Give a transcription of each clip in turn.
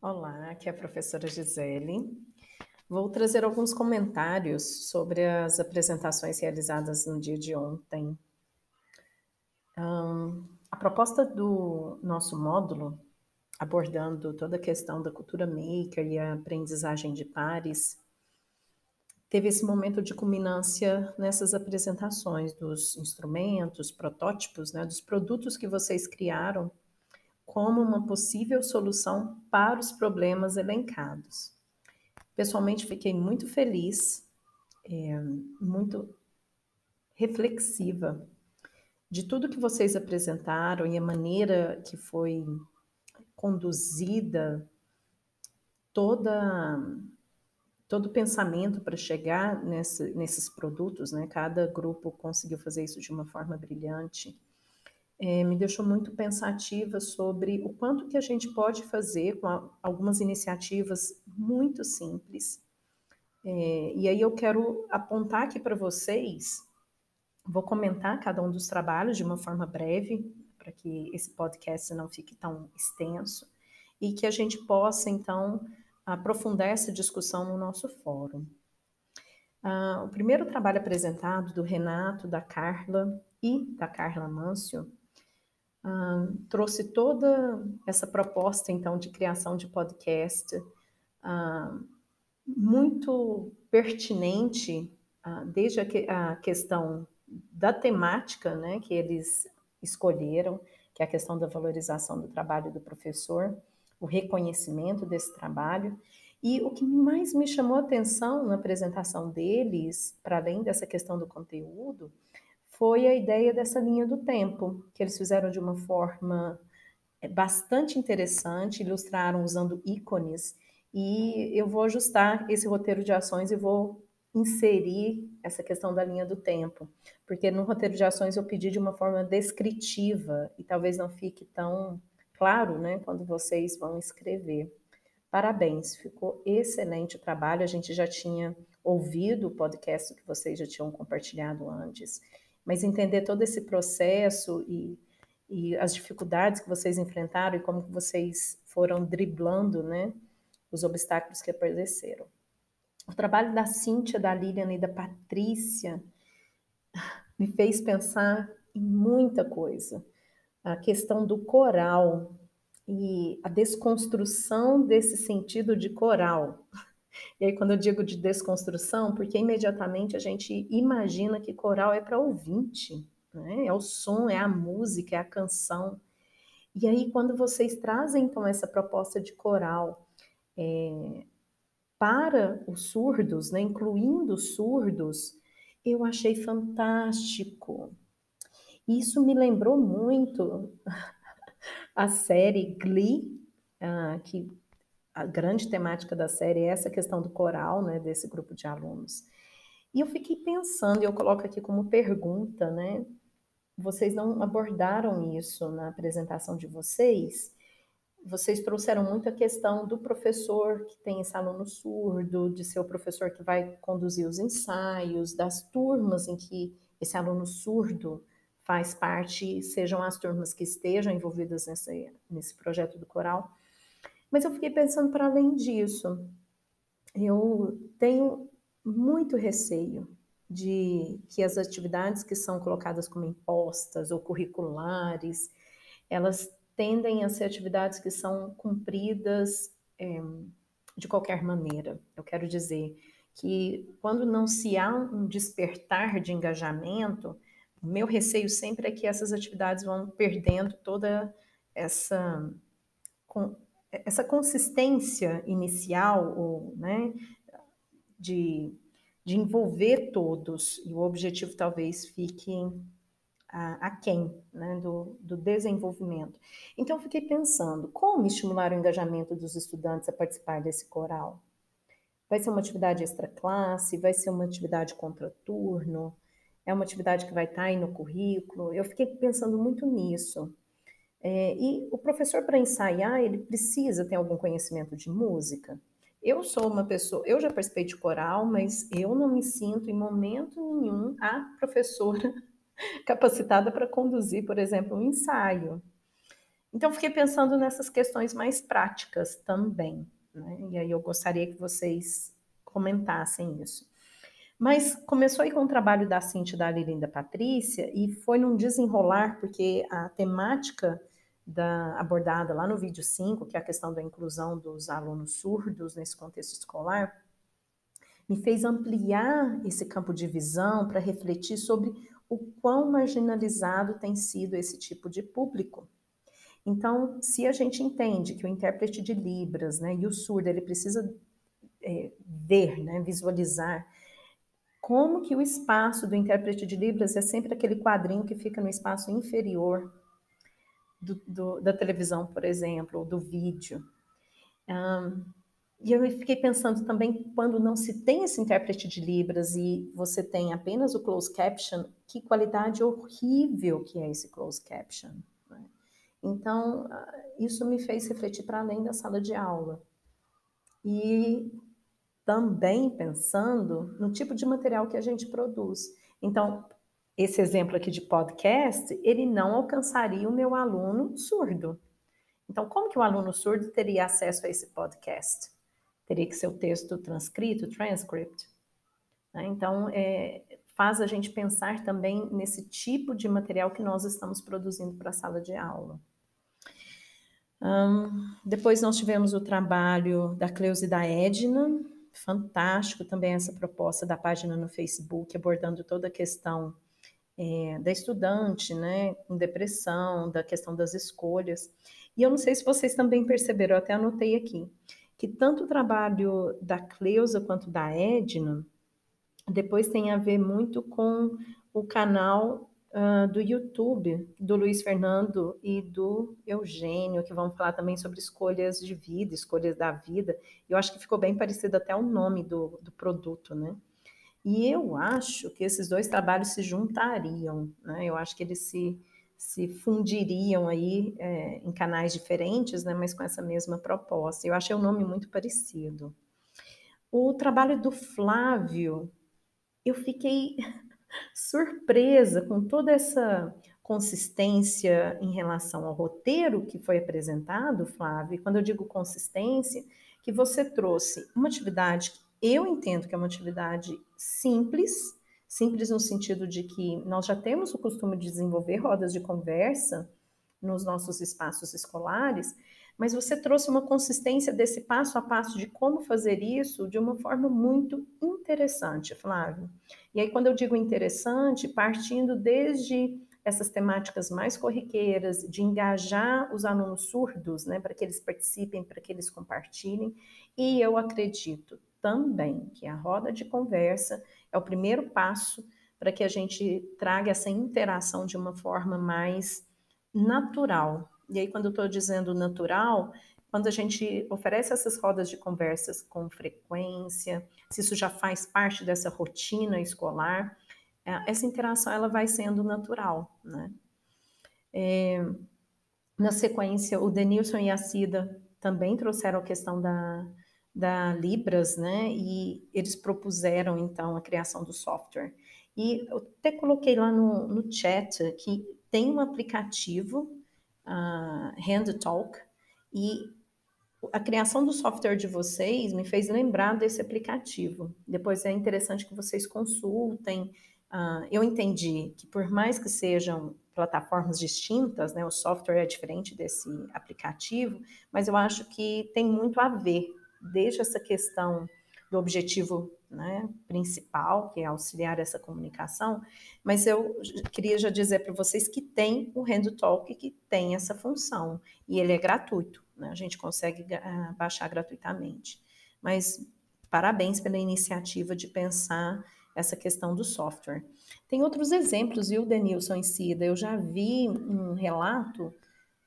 Olá, aqui é a professora Gisele. Vou trazer alguns comentários sobre as apresentações realizadas no dia de ontem. Um, a proposta do nosso módulo, abordando toda a questão da cultura maker e a aprendizagem de pares, teve esse momento de culminância nessas apresentações dos instrumentos, protótipos, né, dos produtos que vocês criaram como uma possível solução para os problemas elencados. Pessoalmente, fiquei muito feliz, é, muito reflexiva de tudo que vocês apresentaram e a maneira que foi conduzida toda todo o pensamento para chegar nesse, nesses produtos, né? Cada grupo conseguiu fazer isso de uma forma brilhante é, me deixou muito pensativa sobre o quanto que a gente pode fazer com a, algumas iniciativas muito simples. É, e aí eu quero apontar aqui para vocês, vou comentar cada um dos trabalhos de uma forma breve, para que esse podcast não fique tão extenso, e que a gente possa, então, aprofundar essa discussão no nosso fórum. Ah, o primeiro trabalho apresentado do Renato, da Carla e da Carla Mâncio trouxe toda essa proposta, então, de criação de podcast, muito pertinente, desde a, que, a, questão da temática né, que eles escolheram, que é a questão da valorização do trabalho do professor, o reconhecimento desse trabalho. E o que mais me chamou a atenção na apresentação deles, para além dessa questão do conteúdo, foi a ideia dessa linha do tempo, que eles fizeram de uma forma é, bastante interessante, ilustraram usando ícones, e eu vou ajustar esse roteiro de ações e vou inserir essa questão da linha do tempo, porque no roteiro de ações eu pedi de uma forma descritiva e talvez não fique tão claro, né, quando vocês vão escrever. Parabéns, ficou excelente o trabalho. A gente já tinha ouvido o podcast que vocês já tinham compartilhado antes mas entender todo esse processo e, e as dificuldades que vocês enfrentaram e como vocês foram driblando, né, os obstáculos que apareceram. O trabalho da Cíntia, da Lilian e da Patrícia me fez pensar em muita coisa. A questão do coral e a desconstrução desse sentido de coral. E aí, quando eu digo de desconstrução, porque imediatamente a gente imagina que coral é para ouvinte, né? é o som, é a música, é a canção. E aí, quando vocês trazem então essa proposta de coral é, para os surdos, né, incluindo os surdos, eu achei fantástico. Isso me lembrou muito a série Glee, uh, que a grande temática da série é essa questão do coral, né, desse grupo de alunos. E eu fiquei pensando, e eu coloco aqui como pergunta, né, vocês não abordaram isso na apresentação de vocês, vocês trouxeram muito a questão do professor que tem esse aluno surdo, de ser o professor que vai conduzir os ensaios, das turmas em que esse aluno surdo faz parte, sejam as turmas que estejam envolvidas nesse, nesse projeto do coral. Mas eu fiquei pensando para além disso. Eu tenho muito receio de que as atividades que são colocadas como impostas ou curriculares, elas tendem a ser atividades que são cumpridas é, de qualquer maneira. Eu quero dizer que quando não se há um despertar de engajamento, meu receio sempre é que essas atividades vão perdendo toda essa essa consistência inicial, ou, né, de, de envolver todos, e o objetivo talvez fique aquém né, do, do desenvolvimento. Então, fiquei pensando, como estimular o engajamento dos estudantes a participar desse coral? Vai ser uma atividade extra classe? Vai ser uma atividade contraturno? É uma atividade que vai estar aí no currículo? Eu fiquei pensando muito nisso. É, e o professor, para ensaiar, ele precisa ter algum conhecimento de música. Eu sou uma pessoa, eu já participei de coral, mas eu não me sinto em momento nenhum a professora capacitada para conduzir, por exemplo, um ensaio. Então, fiquei pensando nessas questões mais práticas também, né? E aí eu gostaria que vocês comentassem isso. Mas começou aí com o trabalho da Cintia, da Lili e da Patrícia, e foi num desenrolar, porque a temática da, abordada lá no vídeo 5, que é a questão da inclusão dos alunos surdos nesse contexto escolar, me fez ampliar esse campo de visão para refletir sobre o quão marginalizado tem sido esse tipo de público. Então, se a gente entende que o intérprete de Libras né, e o surdo ele precisa é, ver, né, visualizar como que o espaço do intérprete de Libras é sempre aquele quadrinho que fica no espaço inferior do, do, da televisão, por exemplo, ou do vídeo. Um, e eu fiquei pensando também, quando não se tem esse intérprete de Libras e você tem apenas o closed caption, que qualidade horrível que é esse closed caption. Né? Então, ah, isso me fez refletir para além da sala de aula. E também pensando no tipo de material que a gente produz. Então, esse exemplo aqui de podcast, ele não alcançaria o meu aluno surdo. Então, como que o aluno surdo teria acesso a esse podcast? Teria que ser o texto transcrito, transcript. Né? Então, é, faz a gente pensar também nesse tipo de material que nós estamos produzindo para a sala de aula. Um, depois nós tivemos o trabalho da Cleusa e da Edna, fantástico também essa proposta da página no Facebook, abordando toda a questão é, da estudante, né, com depressão, da questão das escolhas. E eu não sei se vocês também perceberam, eu até anotei aqui, que tanto o trabalho da Cleusa quanto da Edna depois tem a ver muito com o canal do YouTube do Luiz Fernando e do Eugênio, que vão falar também sobre escolhas de vida, escolhas da vida. Eu acho que ficou bem parecido até o nome do, do produto, né? E eu acho que esses dois trabalhos se juntariam, né? Eu acho que eles se, se fundiriam aí é, em canais diferentes, né? Mas com essa mesma proposta. Eu achei o nome muito parecido. O trabalho do Flávio, eu fiquei surpresa com toda essa consistência em relação ao roteiro que foi apresentado, Flávio. Quando eu digo consistência, que você trouxe uma atividade que eu entendo que é uma atividade simples, simples no sentido de que nós já temos o costume de desenvolver rodas de conversa nos nossos espaços escolares, mas você trouxe uma consistência desse passo a passo de como fazer isso de uma forma muito interessante, Flávio. E aí, quando eu digo interessante, partindo desde essas temáticas mais corriqueiras, de engajar os alunos surdos, né, para que eles participem, para que eles compartilhem, e eu acredito também que a roda de conversa é o primeiro passo para que a gente traga essa interação de uma forma mais natural, e aí, quando eu estou dizendo natural, quando a gente oferece essas rodas de conversas com frequência, se isso já faz parte dessa rotina escolar, é, essa interação ela vai sendo natural, né? É, na sequência, o Denilson e a Cida também trouxeram a questão da, da Libras, né? E eles propuseram, então, a criação do software. E eu até coloquei lá no, no chat que tem um aplicativo uh, Hand Talk, e a criação do software de vocês me fez lembrar desse aplicativo. Depois é interessante que vocês consultem. Uh, eu entendi que por mais que sejam plataformas distintas, né, o software é diferente desse aplicativo, mas eu acho que tem muito a ver, desde essa questão do objetivo né, principal, que é auxiliar essa comunicação, mas eu queria já dizer para vocês que tem o Rendo Talk que tem essa função, e ele é gratuito, né, a gente consegue uh, baixar gratuitamente. Mas parabéns pela iniciativa de pensar essa questão do software. Tem outros exemplos, viu, Denilson e Cida? Eu já vi um relato,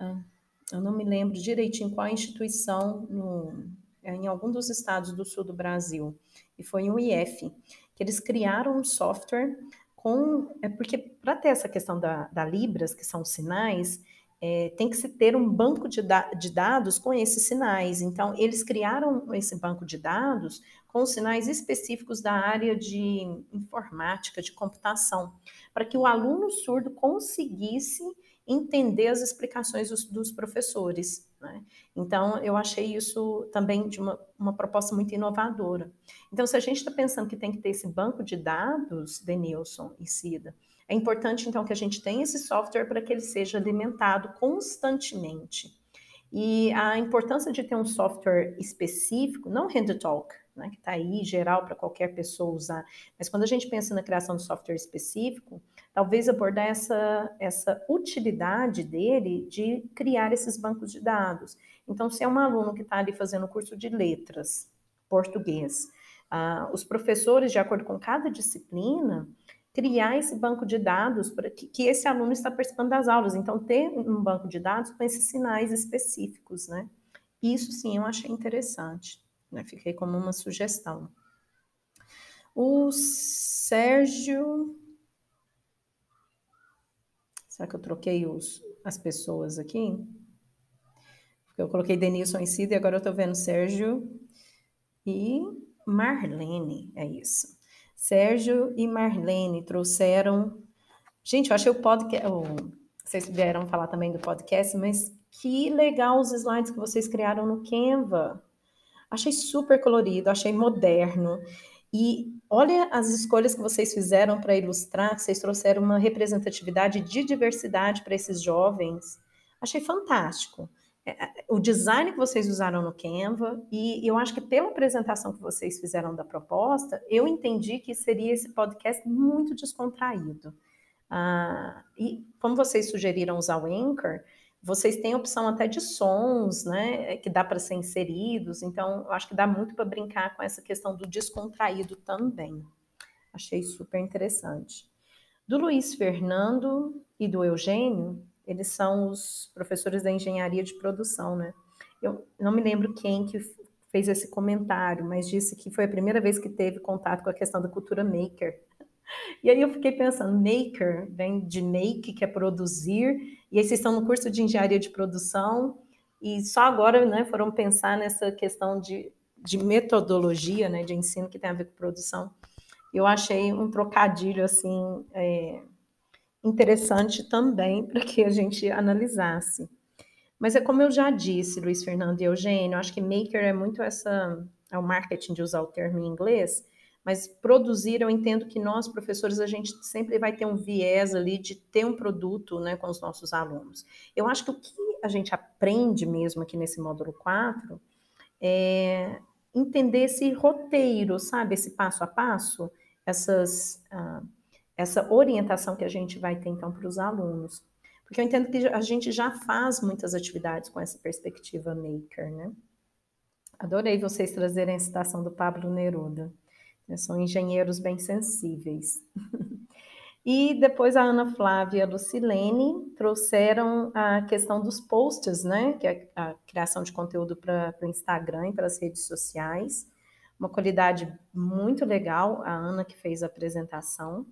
uh, eu não me lembro direitinho qual instituição no, em algum dos estados do sul do Brasil, e foi um IF, que eles criaram um software com. É porque para ter essa questão da, da Libras, que são sinais, é, tem que se ter um banco de, da, de dados com esses sinais. Então, eles criaram esse banco de dados com sinais específicos da área de informática, de computação, para que o aluno surdo conseguisse entender as explicações dos, dos professores. Né? Então, eu achei isso também de uma, uma proposta muito inovadora. Então, se a gente está pensando que tem que ter esse banco de dados, Denilson e Cida, é importante, então, que a gente tenha esse software para que ele seja alimentado constantemente. E a importância de ter um software específico, não hand talk, né, que está aí geral para qualquer pessoa usar, mas quando a gente pensa na criação de software específico, talvez abordar essa, essa utilidade dele de criar esses bancos de dados. Então, se é um aluno que está ali fazendo curso de letras, português, ah, os professores, de acordo com cada disciplina, criar esse banco de dados para que, que, esse aluno está participando das aulas. Então, ter um banco de dados com esses sinais específicos, né? Isso sim eu achei interessante, né? Fiquei como uma sugestão. O Sérgio. Será que eu troquei os, as pessoas aqui? Eu coloquei Denilson em Cida e agora eu estou vendo Sérgio e Marlene, é isso. Sérgio e Marlene trouxeram. Gente, eu achei o podcast. Vocês vieram falar também do podcast, mas que legal os slides que vocês criaram no Canva. Achei super colorido, achei moderno. E olha as escolhas que vocês fizeram para ilustrar, vocês trouxeram uma representatividade de diversidade para esses jovens. Achei fantástico. É, é, o design que vocês usaram no Canva, e eu acho que pela apresentação que vocês fizeram da proposta, eu entendi que seria esse podcast muito descontraído. Ah, e como vocês sugeriram usar o Anchor, vocês têm opção até de sons, né, que dá para ser inseridos, então eu acho que dá muito para brincar com essa questão do descontraído também. Achei super interessante. Do Luiz Fernando e do Eugênio, eles são os professores da engenharia de produção, né? Eu não me lembro quem que fez esse comentário, mas disse que foi a primeira vez que teve contato com a questão da cultura maker. E aí eu fiquei pensando, maker vem de make, que é produzir, e aí vocês estão no curso de engenharia de produção, e só agora né, foram pensar nessa questão de, de metodologia né, de ensino que tem a ver com produção. Eu achei um trocadilho assim. É, interessante também para que a gente analisasse. Mas é como eu já disse, Luiz Fernando e Eugênio, acho que maker é muito essa, é o marketing de usar o termo em inglês, mas produzir, eu entendo que nós, professores, a gente sempre vai ter um viés ali de ter um produto né, com os nossos alunos. Eu acho que o que a gente aprende mesmo aqui nesse módulo 4 é entender esse roteiro, sabe? Esse passo a passo, essas. Uh, essa orientação que a gente vai ter então para os alunos. Porque eu entendo que a gente já faz muitas atividades com essa perspectiva maker, né? Adorei vocês trazerem a citação do Pablo Neruda. São engenheiros bem sensíveis. e depois a Ana Flávia e a Lucilene trouxeram a questão dos posts, né? Que é a criação de conteúdo para o Instagram e para as redes sociais. Uma qualidade muito legal, a Ana que fez a apresentação.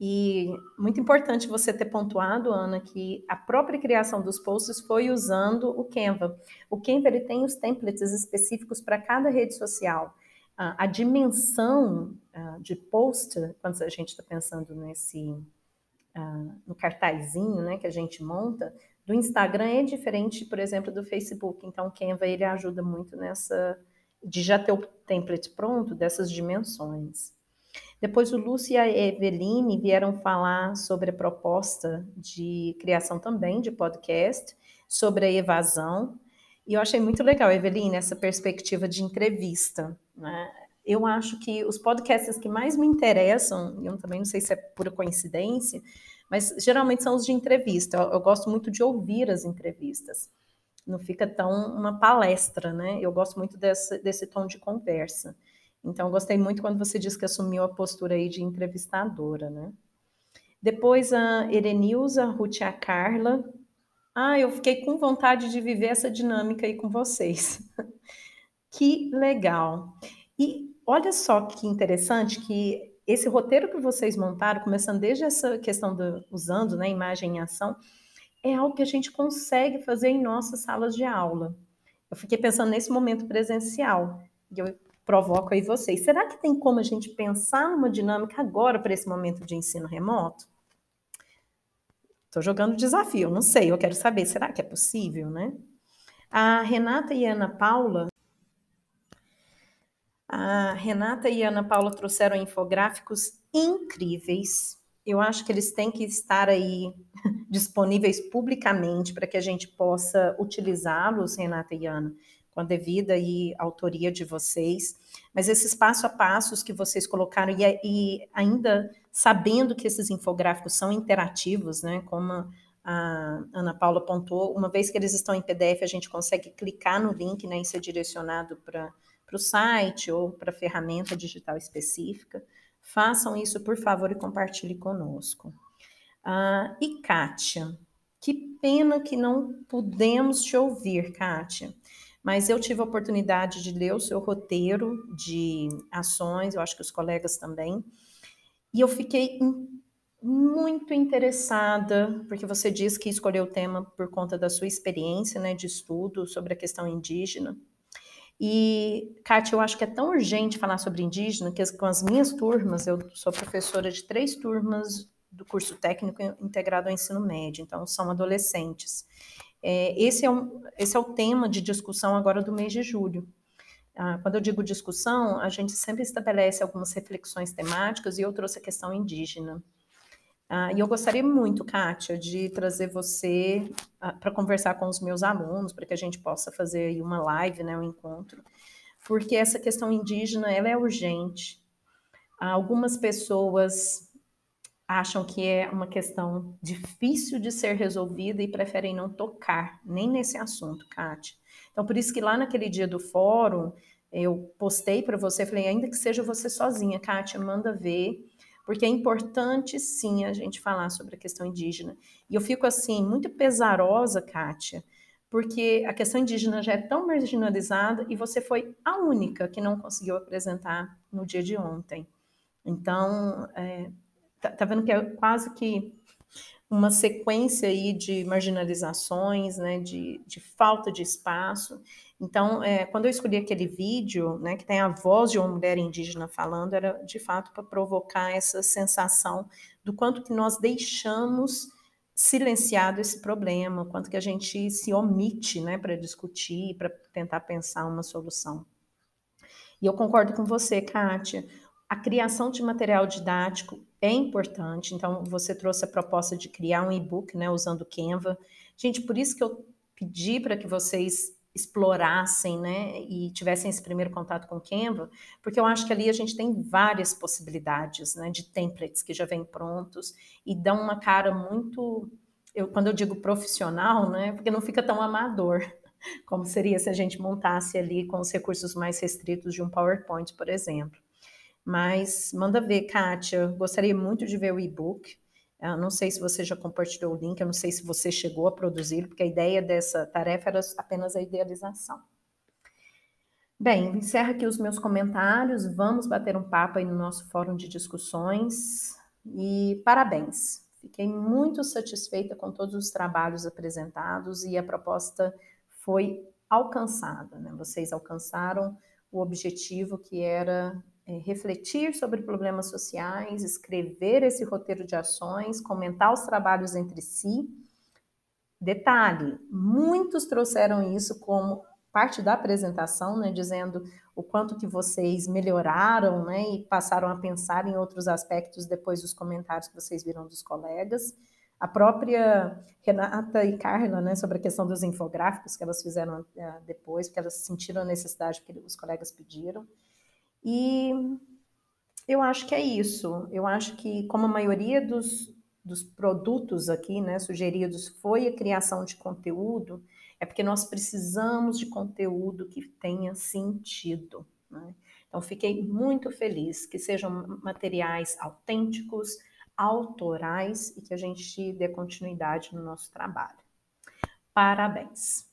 E muito importante você ter pontuado, Ana, que a própria criação dos posts foi usando o Canva. O Canva ele tem os templates específicos para cada rede social. A dimensão de post, quando a gente está pensando nesse no cartazinho, né, que a gente monta, do Instagram é diferente, por exemplo, do Facebook. Então, o Canva ele ajuda muito nessa de já ter o template pronto dessas dimensões. Depois o Lúcio e a Eveline vieram falar sobre a proposta de criação também de podcast, sobre a evasão. E eu achei muito legal, Eveline, essa perspectiva de entrevista. Né? Eu acho que os podcasts que mais me interessam, eu também não sei se é pura coincidência, mas geralmente são os de entrevista. Eu, eu gosto muito de ouvir as entrevistas. Não fica tão uma palestra, né? Eu gosto muito desse, desse tom de conversa. Então, gostei muito quando você disse que assumiu a postura aí de entrevistadora, né? Depois a Erenilza, a Ruth e a Carla. Ah, eu fiquei com vontade de viver essa dinâmica aí com vocês. que legal. E olha só que interessante que esse roteiro que vocês montaram, começando desde essa questão do usando, né, imagem em ação, é algo que a gente consegue fazer em nossas salas de aula. Eu fiquei pensando nesse momento presencial. E eu provoco aí vocês. Será que tem como a gente pensar numa dinâmica agora para esse momento de ensino remoto? Estou jogando desafio, não sei, eu quero saber, será que é possível, né? A Renata e a Ana Paula. A Renata e a Ana Paula trouxeram infográficos incríveis. Eu acho que eles têm que estar aí disponíveis publicamente para que a gente possa utilizá-los, Renata e Ana, com a devida e autoria de vocês. Mas esses passo a passos que vocês colocaram, e, e ainda sabendo que esses infográficos são interativos, né, como a Ana Paula apontou, uma vez que eles estão em PDF, a gente consegue clicar no link né, e ser direcionado para o site ou para a ferramenta digital específica. Façam isso, por favor, e compartilhe conosco. Ah, e Kátia, que pena que não pudemos te ouvir, Kátia. Mas eu tive a oportunidade de ler o seu roteiro de ações, eu acho que os colegas também, e eu fiquei muito interessada, porque você diz que escolheu o tema por conta da sua experiência né, de estudo sobre a questão indígena. E, Kátia, eu acho que é tão urgente falar sobre indígena que com as minhas turmas, eu sou professora de três turmas do curso técnico integrado ao ensino médio, então são adolescentes. É, esse, é um, esse é o tema de discussão agora do mês de julho. Ah, quando eu digo discussão, a gente sempre estabelece algumas reflexões temáticas e eu trouxe a questão indígena. Ah, e eu gostaria muito, Kátia, de trazer você ah, para conversar com os meus alunos, para que a gente possa fazer uma live, né, um encontro, porque essa questão indígena ela é urgente. Algumas pessoas acham que é uma questão difícil de ser resolvida e preferem não tocar nem nesse assunto, Kátia. Então, por isso que lá naquele dia do fórum, eu postei para você, falei, ainda que seja você sozinha, Kátia, manda ver porque é importante sim a gente falar sobre a questão indígena. E eu fico assim, muito pesarosa, Kátia, porque a questão indígena já é tão marginalizada e você foi a única que não conseguiu apresentar no dia de ontem. Então, é, tá, tá vendo que é quase que uma sequência aí de marginalizações, né, de, de falta de espaço. Então, é, quando eu escolhi aquele vídeo, né, que tem a voz de uma mulher indígena falando, era de fato para provocar essa sensação do quanto que nós deixamos silenciado esse problema, quanto que a gente se omite, né, para discutir, para tentar pensar uma solução. E eu concordo com você, Kátia. A criação de material didático é importante. Então, você trouxe a proposta de criar um e-book, né, usando Canva. Gente, por isso que eu pedi para que vocês explorassem, né, e tivessem esse primeiro contato com Canva, porque eu acho que ali a gente tem várias possibilidades, né, de templates que já vêm prontos e dão uma cara muito, eu quando eu digo profissional, né, porque não fica tão amador, como seria se a gente montasse ali com os recursos mais restritos de um PowerPoint, por exemplo. Mas manda ver, Kátia, gostaria muito de ver o e-book. Eu não sei se você já compartilhou o link, eu não sei se você chegou a produzir, porque a ideia dessa tarefa era apenas a idealização. Bem, encerro aqui os meus comentários, vamos bater um papo aí no nosso fórum de discussões e parabéns. Fiquei muito satisfeita com todos os trabalhos apresentados e a proposta foi alcançada, né? Vocês alcançaram o objetivo que era é, refletir sobre problemas sociais, escrever esse roteiro de ações, comentar os trabalhos entre si. Detalhe: muitos trouxeram isso como parte da apresentação, né, dizendo o quanto que vocês melhoraram, né, e passaram a pensar em outros aspectos depois dos comentários que vocês viram dos colegas. A própria Renata e Carla, né, sobre a questão dos infográficos que elas fizeram uh, depois, porque elas sentiram a necessidade que os colegas pediram. E eu acho que é isso. Eu acho que, como a maioria dos, dos produtos aqui, né, sugeridos, foi a criação de conteúdo, é porque nós precisamos de conteúdo que tenha sentido. Né? Então, fiquei muito feliz que sejam materiais autênticos, autorais e que a gente dê continuidade no nosso trabalho. Parabéns!